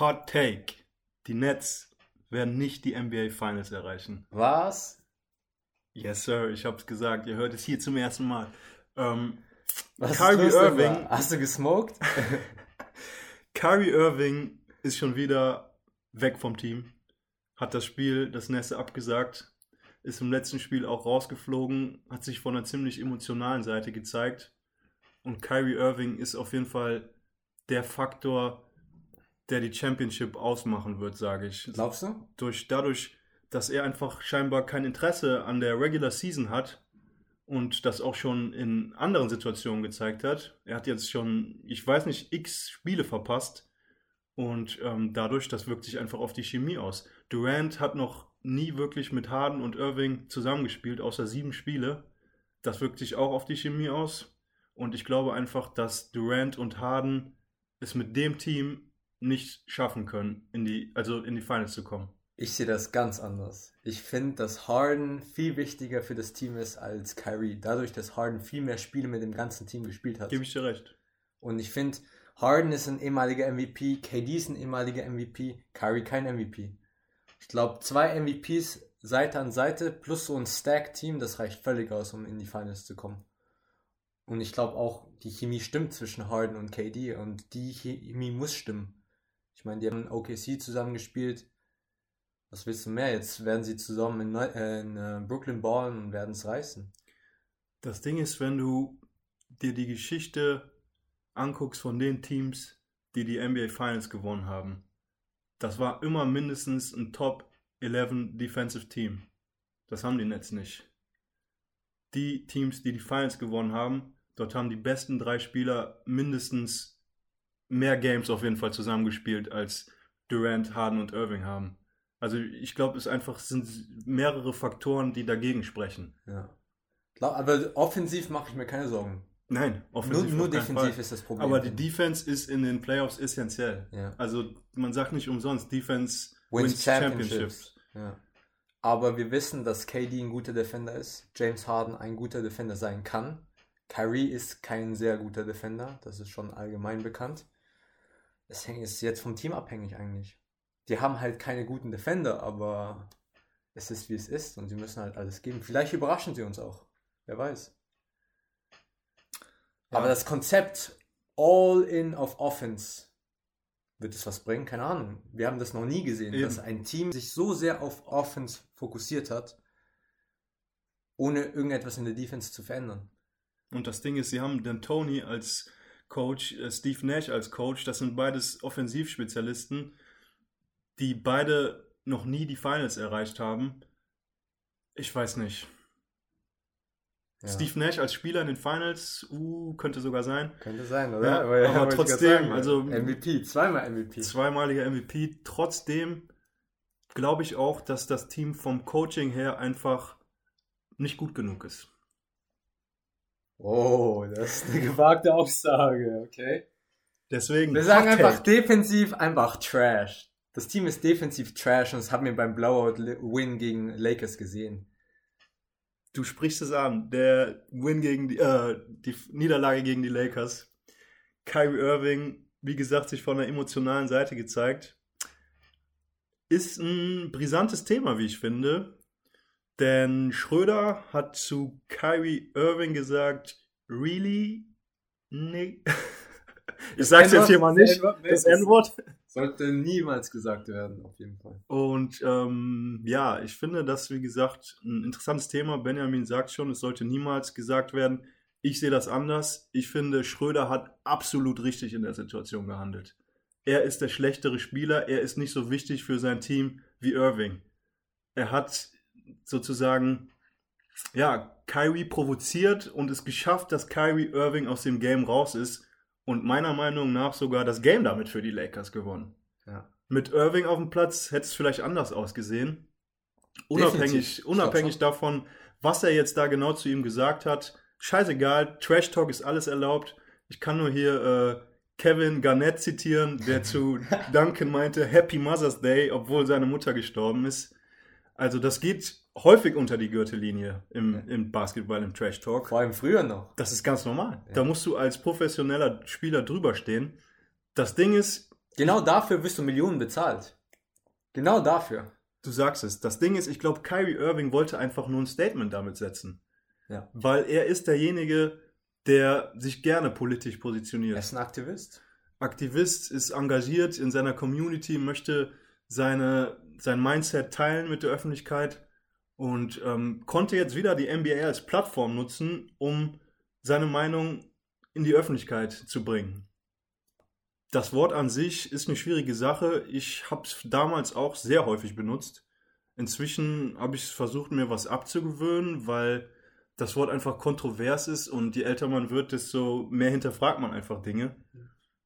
Hot Take. Die Nets werden nicht die NBA Finals erreichen. Was? Yes, Sir, ich hab's gesagt. Ihr hört es hier zum ersten Mal. Ähm, Was Kyrie Irving. Hast du gesmoked? Kyrie Irving ist schon wieder weg vom Team. Hat das Spiel, das Nässe abgesagt. Ist im letzten Spiel auch rausgeflogen. Hat sich von einer ziemlich emotionalen Seite gezeigt. Und Kyrie Irving ist auf jeden Fall der Faktor, der die Championship ausmachen wird, sage ich. Glaubst du? durch, dadurch, dass er einfach scheinbar kein Interesse an der Regular Season hat und das auch schon in anderen Situationen gezeigt hat. Er hat jetzt schon, ich weiß nicht, x Spiele verpasst und ähm, dadurch, das wirkt sich einfach auf die Chemie aus. Durant hat noch nie wirklich mit Harden und Irving zusammengespielt, außer sieben Spiele. Das wirkt sich auch auf die Chemie aus. Und ich glaube einfach, dass Durant und Harden es mit dem Team nicht schaffen können, in die, also in die Finals zu kommen. Ich sehe das ganz anders. Ich finde, dass Harden viel wichtiger für das Team ist als Kyrie. Dadurch, dass Harden viel mehr Spiele mit dem ganzen Team gespielt hat. Gebe ich dir recht. Und ich finde, Harden ist ein ehemaliger MVP, KD ist ein ehemaliger MVP, Kyrie kein MVP. Ich glaube, zwei MVPs Seite an Seite plus so ein Stack-Team, das reicht völlig aus, um in die Finals zu kommen. Und ich glaube auch, die Chemie stimmt zwischen Harden und KD und die Chemie muss stimmen. Ich meine, die haben OKC zusammengespielt. Was willst du mehr? Jetzt werden sie zusammen in, Neu äh, in äh, Brooklyn ballen und werden es reißen. Das Ding ist, wenn du dir die Geschichte anguckst von den Teams, die die NBA Finals gewonnen haben, das war immer mindestens ein Top 11 Defensive Team. Das haben die Nets nicht. Die Teams, die die Finals gewonnen haben, dort haben die besten drei Spieler mindestens mehr Games auf jeden Fall zusammengespielt, als Durant, Harden und Irving haben. Also ich glaube, es einfach sind mehrere Faktoren, die dagegen sprechen. Ja. Klar, aber offensiv mache ich mir keine Sorgen. Nein, Nur, offensiv nur keinen defensiv Fall. ist das Problem. Aber die Defense ist in den Playoffs essentiell. ja. Also man sagt nicht umsonst, Defense Wins wins Championships. Championships. Ja. Aber wir wissen, dass KD ein guter Defender ist, James Harden ein guter Defender sein kann. Kyrie ist kein sehr guter Defender, das ist schon allgemein bekannt. Es hängt- ist jetzt vom Team abhängig eigentlich. Die haben halt keine guten Defender, aber es ist wie es ist und sie müssen halt alles geben. Vielleicht überraschen sie uns auch. Wer weiß. Ja. Aber das Konzept All in auf Offense wird es was bringen? Keine Ahnung. Wir haben das noch nie gesehen, Eben. dass ein Team sich so sehr auf Offense fokussiert hat, ohne irgendetwas in der Defense zu verändern. Und das Ding ist, sie haben den Tony als Coach, äh, Steve Nash als Coach. Das sind beides Offensivspezialisten, die beide noch nie die Finals erreicht haben. Ich weiß nicht. Ja. Steve Nash als Spieler in den Finals, uh, könnte sogar sein. Könnte sein, Ja, oder? aber wollte ich grad trotzdem, also- MVP, zweimal MVP. zweimaliger MVP. Trotzdem glaube ich auch, dass das Team vom Coaching her einfach nicht gut genug ist. Oh, das ist eine gewagte Aussage, okay. Deswegen. Wir sagen Hot einfach Take. defensiv einfach Trash. Das Team ist defensiv Trash und das haben wir beim Blowout-Win gegen Lakers gesehen. Du sprichst es an. Der Win gegen die, äh, die Niederlage gegen die Lakers. Kyrie Irving, wie gesagt, sich von der emotionalen Seite gezeigt. Ist ein brisantes Thema, wie ich finde. Denn Schröder hat zu Kyrie Irving gesagt, really? Nee. Ich sag's jetzt hier mal nicht. Das N-Wort. Sollte niemals gesagt werden, auf jeden Fall. Und ähm, ja, ich finde das, wie gesagt, ein interessantes Thema. Benjamin sagt schon, es sollte niemals gesagt werden. Ich sehe das anders. Ich finde, Schröder hat absolut richtig in der Situation gehandelt. Er ist der schlechtere Spieler. Er ist nicht so wichtig für sein Team wie Irving. Er hat sozusagen, ja, Kyrie provoziert und es geschafft, dass Kyrie Irving aus dem Game raus ist und meiner Meinung nach sogar das Game damit für die Lakers gewonnen. Ja. Mit Irving auf dem Platz hätte es vielleicht anders ausgesehen. Unabhängig, Definitiv. Unabhängig davon, was er jetzt da genau zu ihm gesagt hat. Scheißegal, Trash Talk ist alles erlaubt. Ich kann nur hier äh, Kevin Garnett zitieren, der zu Duncan meinte, Happy Mother's Day, obwohl seine Mutter gestorben ist. Also das geht häufig unter die Gürtellinie im, Ja. im Basketball, im Trash Talk. Vor allem früher noch. Das ist ganz normal. Ja. Da musst du als professioneller Spieler drüber stehen. Das Ding ist, Genau dafür wirst du Millionen bezahlt. Genau dafür. Du sagst es. Das Ding ist, ich glaube, Kyrie Irving wollte einfach nur ein Statement damit setzen. Ja. Weil er ist derjenige, der sich gerne politisch positioniert. Er ist ein Aktivist. Aktivist, ist engagiert in seiner Community, möchte seine, sein Mindset teilen mit der Öffentlichkeit und ähm, konnte jetzt wieder die NBA als Plattform nutzen, um seine Meinung in die Öffentlichkeit zu bringen. Das Wort an sich ist eine schwierige Sache. Ich habe es damals auch sehr häufig benutzt. Inzwischen habe ich versucht, mir was abzugewöhnen, weil das Wort einfach kontrovers ist und je älter man wird, desto mehr hinterfragt man einfach Dinge.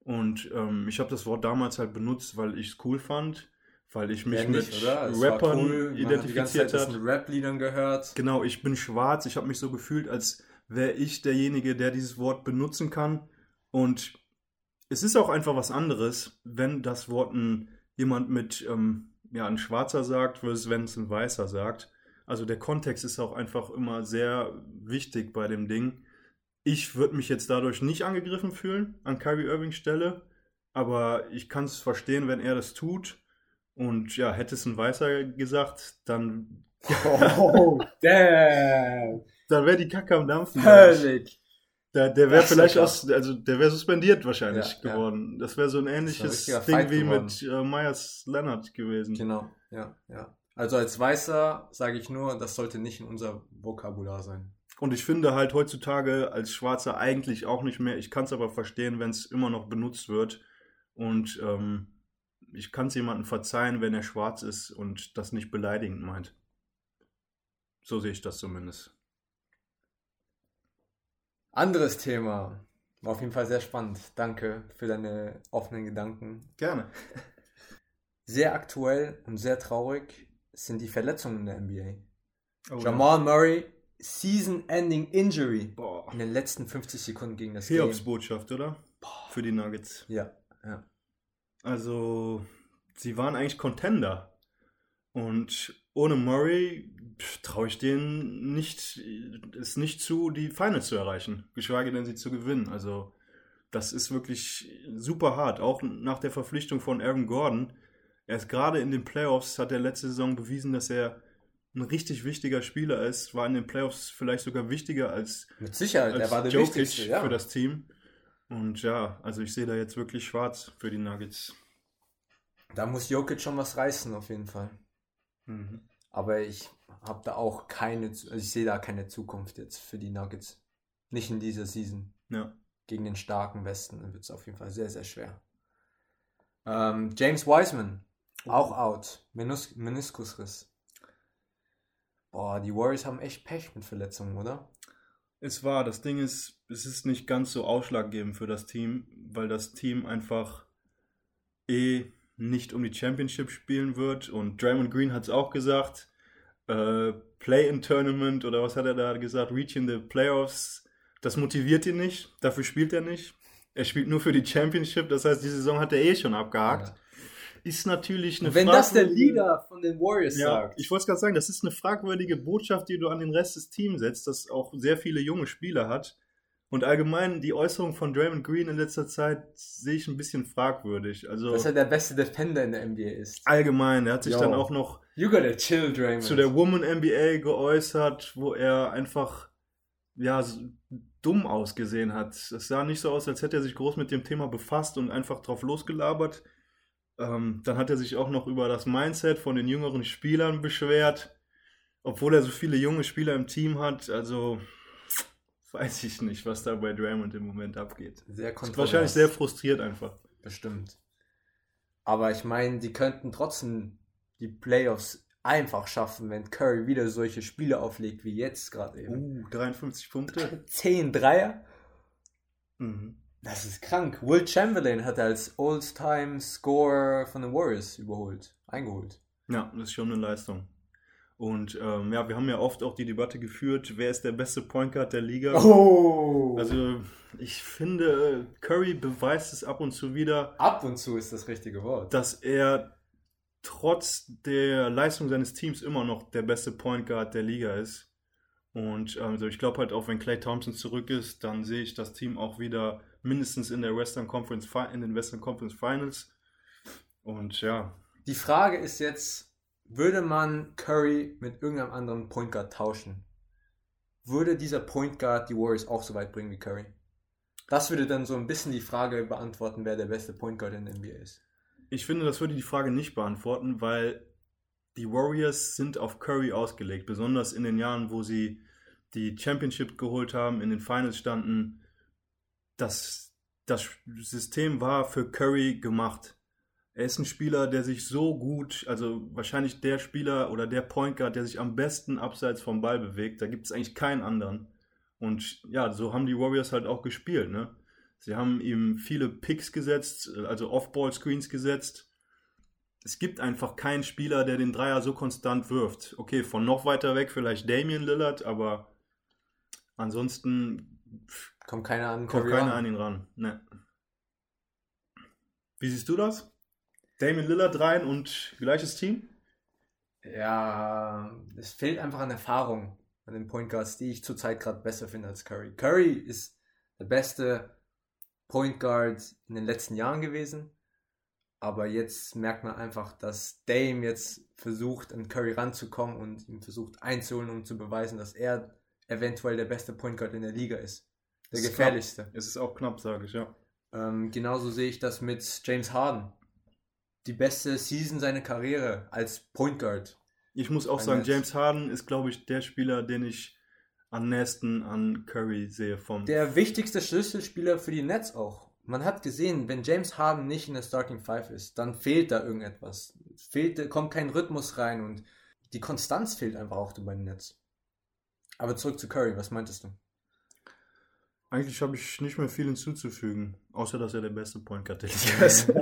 Und ähm, ich habe das Wort damals halt benutzt, weil ich es cool fand, weil ich mich Ja, mit nicht, oder? Es war Rappern cool. Identifiziert habe. Rap-Liedern gehört. Genau, ich bin schwarz. Ich habe mich so gefühlt, als wäre ich derjenige, der dieses Wort benutzen kann. Und es ist auch einfach was anderes, wenn das Wort ein, jemand mit, ähm, ja, ein Schwarzer sagt, versus wenn es ein Weißer sagt. Also der Kontext ist auch einfach immer sehr wichtig bei dem Ding. Ich würde mich jetzt dadurch nicht angegriffen fühlen an Kyrie Irvings Stelle, aber ich kann es verstehen, wenn er das tut. Und ja, hätte es ein Weißer gesagt, dann Oh, damn. dann wäre die Kacke am Dampfen. Völlig. Der, der wäre vielleicht ja aus, also der wäre suspendiert wahrscheinlich Ja, ja. geworden. Das wäre so ein ähnliches ein Ding richtiger wie Fight mit äh, Myers Leonard gewesen. Genau, ja, ja. Also als Weißer sage ich nur, das sollte nicht in unser Vokabular sein. Und ich finde halt heutzutage als Schwarzer eigentlich auch nicht mehr. Ich kann es aber verstehen, wenn es immer noch benutzt wird. Und ähm, ich kann es jemandem verzeihen, wenn er schwarz ist und das nicht beleidigend meint. So sehe ich das zumindest. Anderes Thema. War auf jeden Fall sehr spannend. Danke für deine offenen Gedanken. Gerne. Sehr aktuell und sehr traurig sind die Verletzungen in der NBA. Oh, Jamal Murray, Season-Ending Injury. Boah. In den letzten 50 Sekunden gegen das Hiobs Game. Botschaft, oder? Für die Nuggets. Ja, ja. Also, sie waren eigentlich Contender. Und ohne Murray traue ich denen nicht, es nicht zu, die Finals zu erreichen, geschweige denn sie zu gewinnen. Also, das ist wirklich super hart. Auch nach der Verpflichtung von Aaron Gordon. Erst gerade in den Playoffs hat er letzte Saison bewiesen, dass er ein richtig wichtiger Spieler ist. War in den Playoffs vielleicht sogar wichtiger als, Mit Sicherheit, als er war der Jokic Wichtigste. Ja. für das Team. Und ja, also ich sehe da jetzt wirklich schwarz für die Nuggets. Da muss Jokic schon was reißen, auf jeden Fall. Mhm. Aber ich habe da auch keine, also ich sehe da keine Zukunft jetzt für die Nuggets. Nicht in dieser Season. Ja. Gegen den starken Westen wird es auf jeden Fall sehr, sehr schwer. Ähm, James Wiseman, auch out. Menus Meniskusriss. Boah, die Warriors haben echt Pech mit Verletzungen, oder? Es war, das Ding ist, es ist nicht ganz so ausschlaggebend für das Team, weil das Team einfach eh nicht um die Championship spielen wird. Und Draymond Green hat es auch gesagt, äh, Play-in-Tournament oder was hat er da gesagt, Reach in the Playoffs, das motiviert ihn nicht, dafür spielt er nicht. Er spielt nur für die Championship, das heißt, die Saison hat er eh schon abgehakt. Ja. Ist natürlich eine wenn das der Leader von den Warriors ja, sagt. ich wollte es gerade sagen, das ist eine fragwürdige Botschaft, die du an den Rest des Teams setzt, das auch sehr viele junge Spieler hat. Und allgemein die Äußerung von Draymond Green in letzter Zeit sehe ich ein bisschen fragwürdig. Also dass er der beste Defender in der NBA ist. allgemein, er hat sich Jo. dann auch noch You gotta chill, Draymond. zu der Woman NBA geäußert, wo er einfach ja dumm ausgesehen hat. Es sah nicht so aus, als hätte er sich groß mit dem Thema befasst und einfach drauf losgelabert. Ähm, dann hat er sich auch noch über das Mindset von den jüngeren Spielern beschwert, obwohl er so viele junge Spieler im Team hat. Also weiß ich nicht, was da bei Draymond im Moment abgeht. sehr Ist kontrovers. wahrscheinlich sehr frustriert einfach. Bestimmt. Aber ich meine, die könnten trotzdem die Playoffs einfach schaffen, wenn Curry wieder solche Spiele auflegt wie jetzt gerade eben. Uh, 53 Punkte. 10 Dreier? Mhm. Das ist krank. Will Chamberlain hat er als All-Time-Scorer von den Warriors überholt. Eingeholt. Ja, das ist schon eine Leistung. Und ähm, ja, wir haben ja oft auch die Debatte geführt, wer ist der beste Point Guard der Liga. Oh! Also ich finde, Curry beweist es ab und zu wieder, Ab und zu ist das richtige Wort. dass er trotz der Leistung seines Teams immer noch der beste Point Guard der Liga ist. Und ähm, also ich glaube halt auch, wenn Clay Thompson zurück ist, dann sehe ich das Team auch wieder mindestens in der Western Conference in den Western Conference Finals. Und ja, Die Frage ist jetzt, würde man Curry mit irgendeinem anderen Point Guard tauschen? Würde dieser Point Guard die Warriors auch so weit bringen wie Curry? Das würde dann so ein bisschen die Frage beantworten, wer der beste Point Guard in der NBA ist. ich finde, das würde die Frage nicht beantworten, weil die Warriors sind auf Curry ausgelegt, besonders in den Jahren, wo sie die Championship geholt haben, in den Finals standen. Das, das System war für Curry gemacht. Er ist ein Spieler, der sich so gut, also wahrscheinlich der Spieler oder der Point Guard, der sich am besten abseits vom Ball bewegt. Da gibt es eigentlich keinen anderen. Und ja, so haben die Warriors halt auch gespielt. Ne? Sie haben ihm viele Picks gesetzt, also Off-Ball-Screens gesetzt. Es gibt einfach keinen Spieler, der den Dreier so konstant wirft. Okay, von noch weiter weg vielleicht Damian Lillard, aber ansonsten Kommt keiner an kommt keiner ran. an ihn ran. Ne. Wie siehst du das? Damian Lillard rein und gleiches Team? Ja, es fehlt einfach an Erfahrung an den Point Guards, die ich zurzeit gerade besser finde als Curry. Curry ist der beste Point Guard in den letzten Jahren gewesen, aber jetzt merkt man einfach, dass Dame jetzt versucht, an Curry ranzukommen und ihn versucht einzuholen, um zu beweisen, dass er eventuell der beste Point Guard in der Liga ist. Der ist gefährlichste. Es ist auch knapp, sage ich, ja. Ähm, genauso sehe ich das mit James Harden. Die beste Season seiner Karriere als Point Guard. Ich muss auch Ein sagen, Netz. James Harden ist, glaube ich, der Spieler, den ich am nächsten an Curry sehe vom Der wichtigste Schlüsselspieler für die Nets auch. Man hat gesehen, wenn James Harden nicht in der Starting Five ist, dann fehlt da irgendetwas. Fehlt, kommt kein Rhythmus rein und die Konstanz fehlt einfach auch bei den Nets. Aber zurück zu Curry, was meintest du? Eigentlich habe ich nicht mehr viel hinzuzufügen, außer dass er der beste Point Guard der Liga ist.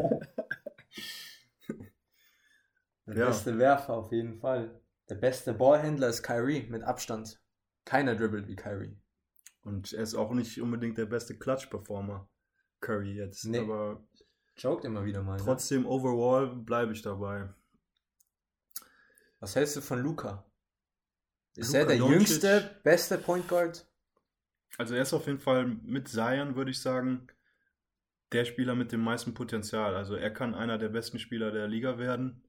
Der Ja. beste Werfer auf jeden Fall. Der beste Ballhändler ist Kyrie mit Abstand. Keiner dribbelt wie Kyrie. Und er ist auch nicht unbedingt der beste Clutch-Performer, Curry jetzt. Nee. Aber Joked immer wieder mal. Ne? trotzdem, overall bleibe ich dabei. Was hältst du von Luca? Ist Luka er der Doncic- jüngste, beste Point Guard? Also er ist auf jeden Fall mit Zion, würde ich sagen, der Spieler mit dem meisten Potenzial. Also er kann einer der besten Spieler der Liga werden.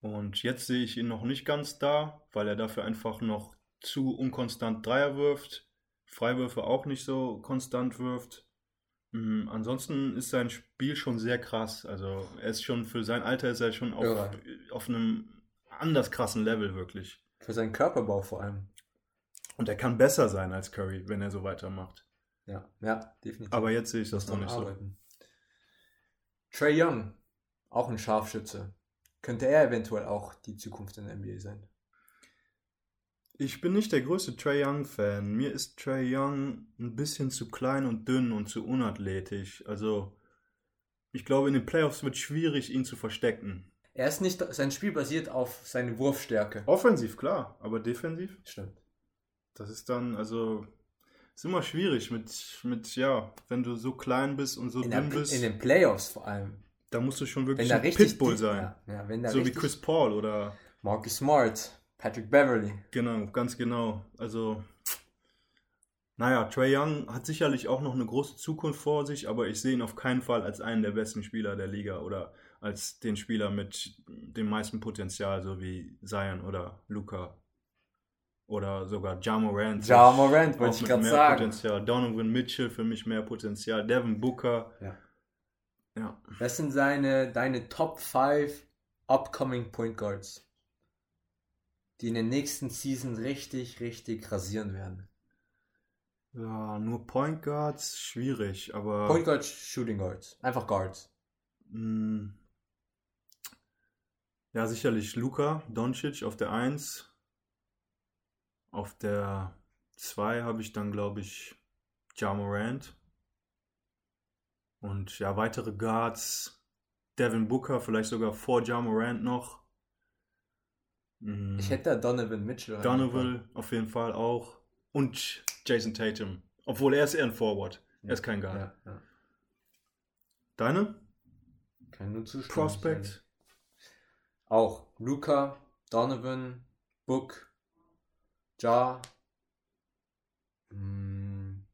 Und jetzt sehe ich ihn noch nicht ganz da, weil er dafür einfach noch zu unkonstant Dreier wirft, Freiwürfe auch nicht so konstant wirft. Mhm, ansonsten ist sein Spiel schon sehr krass. Also er ist schon für sein Alter ist er schon auf, Irre. auf einem anders krassen Level wirklich. Für seinen Körperbau vor allem. Und er kann besser sein als Curry, wenn er so weitermacht. Ja, ja, definitiv. Aber jetzt sehe ich das noch man nicht so. arbeiten. Trey Young, auch ein Scharfschütze. Könnte er eventuell auch die Zukunft in der NBA sein? Ich bin nicht der größte Trey Young-Fan. Mir ist Trey Young ein bisschen zu klein und dünn und zu unathletisch. Also, ich glaube, in den Playoffs wird es schwierig, ihn zu verstecken. Er ist nicht, sein Spiel basiert auf seine Wurfstärke. Offensiv, klar, aber defensiv, Stimmt. Das ist dann, also, ist immer schwierig mit, mit ja, wenn du so klein bist und so In, der, dünn bist, in den Playoffs vor allem. da musst du schon wirklich ein Pitbull die- sein. Ja, ja, wenn da so wie Chris Paul oder Marcus Smart, Patrick Beverly. Genau, ganz genau. Also, naja, Trey Young hat sicherlich auch noch eine große Zukunft vor sich, aber ich sehe ihn auf keinen Fall als einen der besten Spieler der Liga oder als den Spieler mit dem meisten Potenzial, so wie Zion oder Luca oder sogar Ja Morant. Ja Morant, Auch wollte ich gerade mehr sagen. Potenzial. Donovan Mitchell für mich mehr Potenzial. Devin Booker. Ja. Ja. Das sind seine, deine Top 5 upcoming Point Guards, die in den nächsten Season richtig, richtig rasieren werden. Ja, nur Point Guards, schwierig, aber. Point Guards, Shooting Guards. Einfach Guards. Mm. Ja, sicherlich Luka Doncic auf der 1. Auf der 2 habe ich dann, glaube ich, Ja Morant. Und ja, weitere Guards. Devin Booker, vielleicht sogar vor Ja Morant noch. Mm. Ich hätte da Donovan Mitchell. Donovan auf jeden Fall auch. Und Jason Tatum. Obwohl er ist eher ein Forward. Er ist kein Guard. Ja, ja. Deine Kann nur zustimmen. Prospect? Auch Luca, Donovan, Book, Ja, mm,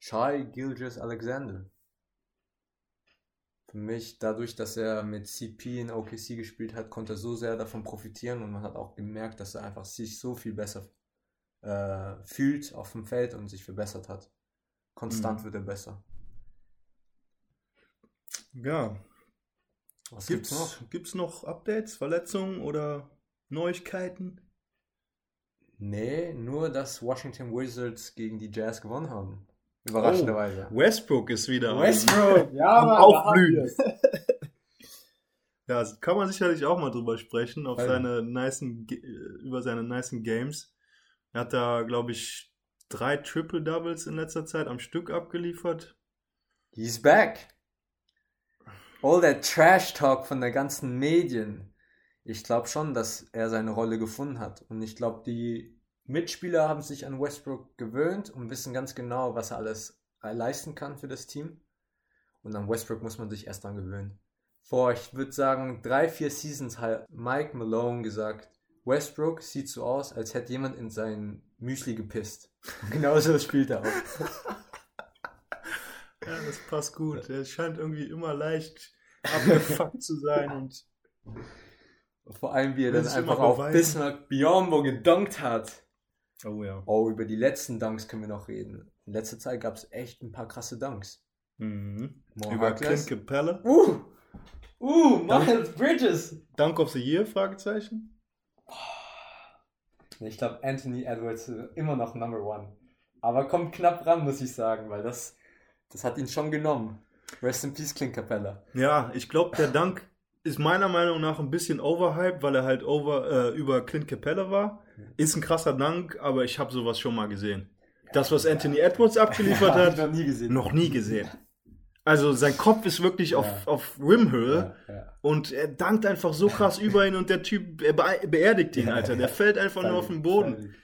Shai Gilgis Alexander. Für Für mich, dadurch, dass er mit CP in OKC gespielt hat, konnte er so sehr davon profitieren und man hat auch gemerkt, dass er einfach sich so viel besser äh, fühlt auf dem Feld und sich verbessert hat. Konstant Mhm. wird er besser. Ja. Was Gibt's gibt's noch? gibt's noch Updates, Verletzungen oder Neuigkeiten? Nee, nur dass Washington Wizards gegen die Jazz gewonnen haben. Überraschenderweise. Westbrook ist wieder Westbrook, ja, Mann, Aufblühen. Ja, das kann man sicherlich auch mal drüber sprechen, auf Ja. seine nicen, Ge- über seine nicen Games. Er hat da, glaube ich, drei Triple-Doubles in letzter Zeit am Stück abgeliefert. He's back. All that Trash Talk von der ganzen Medien. Ich glaube schon, dass er seine Rolle gefunden hat. Und ich glaube, die Mitspieler haben sich an Westbrook gewöhnt und wissen ganz genau, was er alles leisten kann für das Team. Und an Westbrook muss man sich erst dran gewöhnen. Vor, ich würde sagen, drei, vier Seasons hat Mike Malone gesagt, Westbrook sieht so aus, als hätte jemand in sein Müsli gepisst. Genauso spielt er auch. Ja, das passt gut. Er scheint irgendwie immer leicht abgefuckt zu sein und Vor allem, wie er dann einfach auf beweisen. Bismarck Biombo gedunkt hat. oh ja. Oh, über die letzten Dunks können wir noch reden. In letzter Zeit gab es echt ein paar krasse Dunks. Mhm. Über Harkless. Clint Capella. Uh! Uh, Miles Bridges! Dunk of the Year? Fragezeichen. Ich glaube, Anthony Edwards ist immer noch Number One. Aber kommt knapp ran, muss ich sagen, weil das, das hat ihn schon genommen. Rest in Peace, Clint Capella. Ja, ich glaube, der Dunk ist meiner Meinung nach ein bisschen overhyped, weil er halt over, äh, über Clint Capella war. Ist ein krasser Dunk, aber ich habe sowas schon mal gesehen. Das, was Anthony Edwards abgeliefert hat, noch nie gesehen. noch nie gesehen. Also sein Kopf ist wirklich auf, Ja. auf Rimhöhe Ja, ja. und er dankt einfach so krass über ihn und der Typ be beerdigt ihn, Alter. Der fällt einfach nur auf den Boden.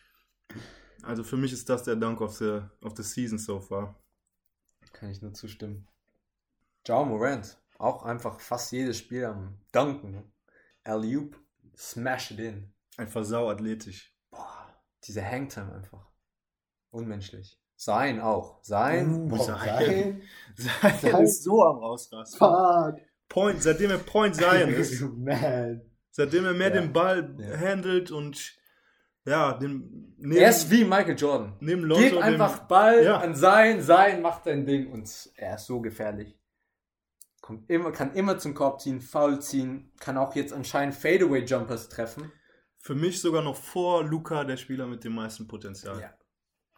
Also für mich ist das der Dunk of the, of the Season so far. Kann ich nur zustimmen. Jao Morant. Auch einfach fast jedes Spiel am Dunken. Alley-oop. Smash it in. Einfach sau athletisch. Boah, diese Hangtime einfach. Unmenschlich. Sein auch. Sein. Uh, sein. sein. Sein ist so am Ausrasten. Fuck. Point, seitdem er Point Zion ist, Man. seitdem er mehr Ja. den Ball Ja. handelt und ja, den, neben, Er ist wie Michael Jordan. neben Lonzo, Gib dem- einfach Ball Ja. an sein, sein macht dein Ding und er ist so gefährlich. Kommt immer, kann immer zum Korb ziehen, Foul ziehen, kann auch jetzt anscheinend Fadeaway Jumpers treffen. für mich sogar noch vor Luca der Spieler mit dem meisten Potenzial. Ja.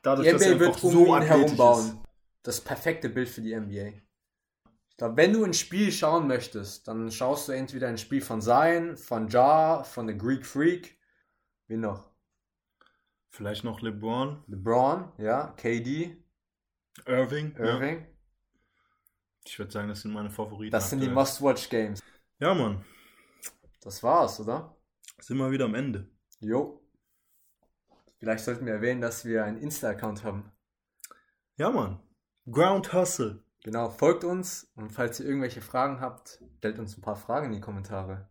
Dadurch, Die NBA wird um so ihn athletisch herum ist. bauen. Das perfekte Bild für die NBA. Ich glaube, wenn du ein Spiel schauen möchtest, dann schaust du entweder ein Spiel von Zion, von Ja, von The Greek Freak, wie noch? Vielleicht noch LeBron, LeBron, ja, KD, Irving. Ja. Ich würde sagen, das sind meine Favoriten. Das sind die. Must-Watch-Games. Ja, Mann. Das war's, oder? Sind wir wieder am Ende. Jo. Vielleicht sollten wir erwähnen, dass wir einen Insta-Account haben. Ja, Mann. Ground Hustle. Genau, folgt uns und falls ihr irgendwelche Fragen habt, stellt uns ein paar Fragen in die Kommentare.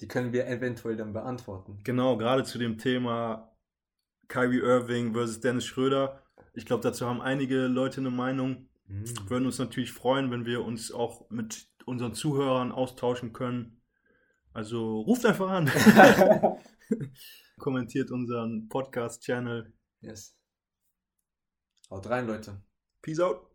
Die können wir eventuell dann beantworten. Genau, gerade zu dem Thema Kyrie Irving versus Dennis Schröder. Ich glaube, dazu haben einige Leute eine Meinung. Mhm. Würden uns natürlich freuen, wenn wir uns auch mit unseren Zuhörern austauschen können. Also ruft einfach an. Kommentiert unseren Podcast-Channel. Yes. Haut rein, Leute. Peace out.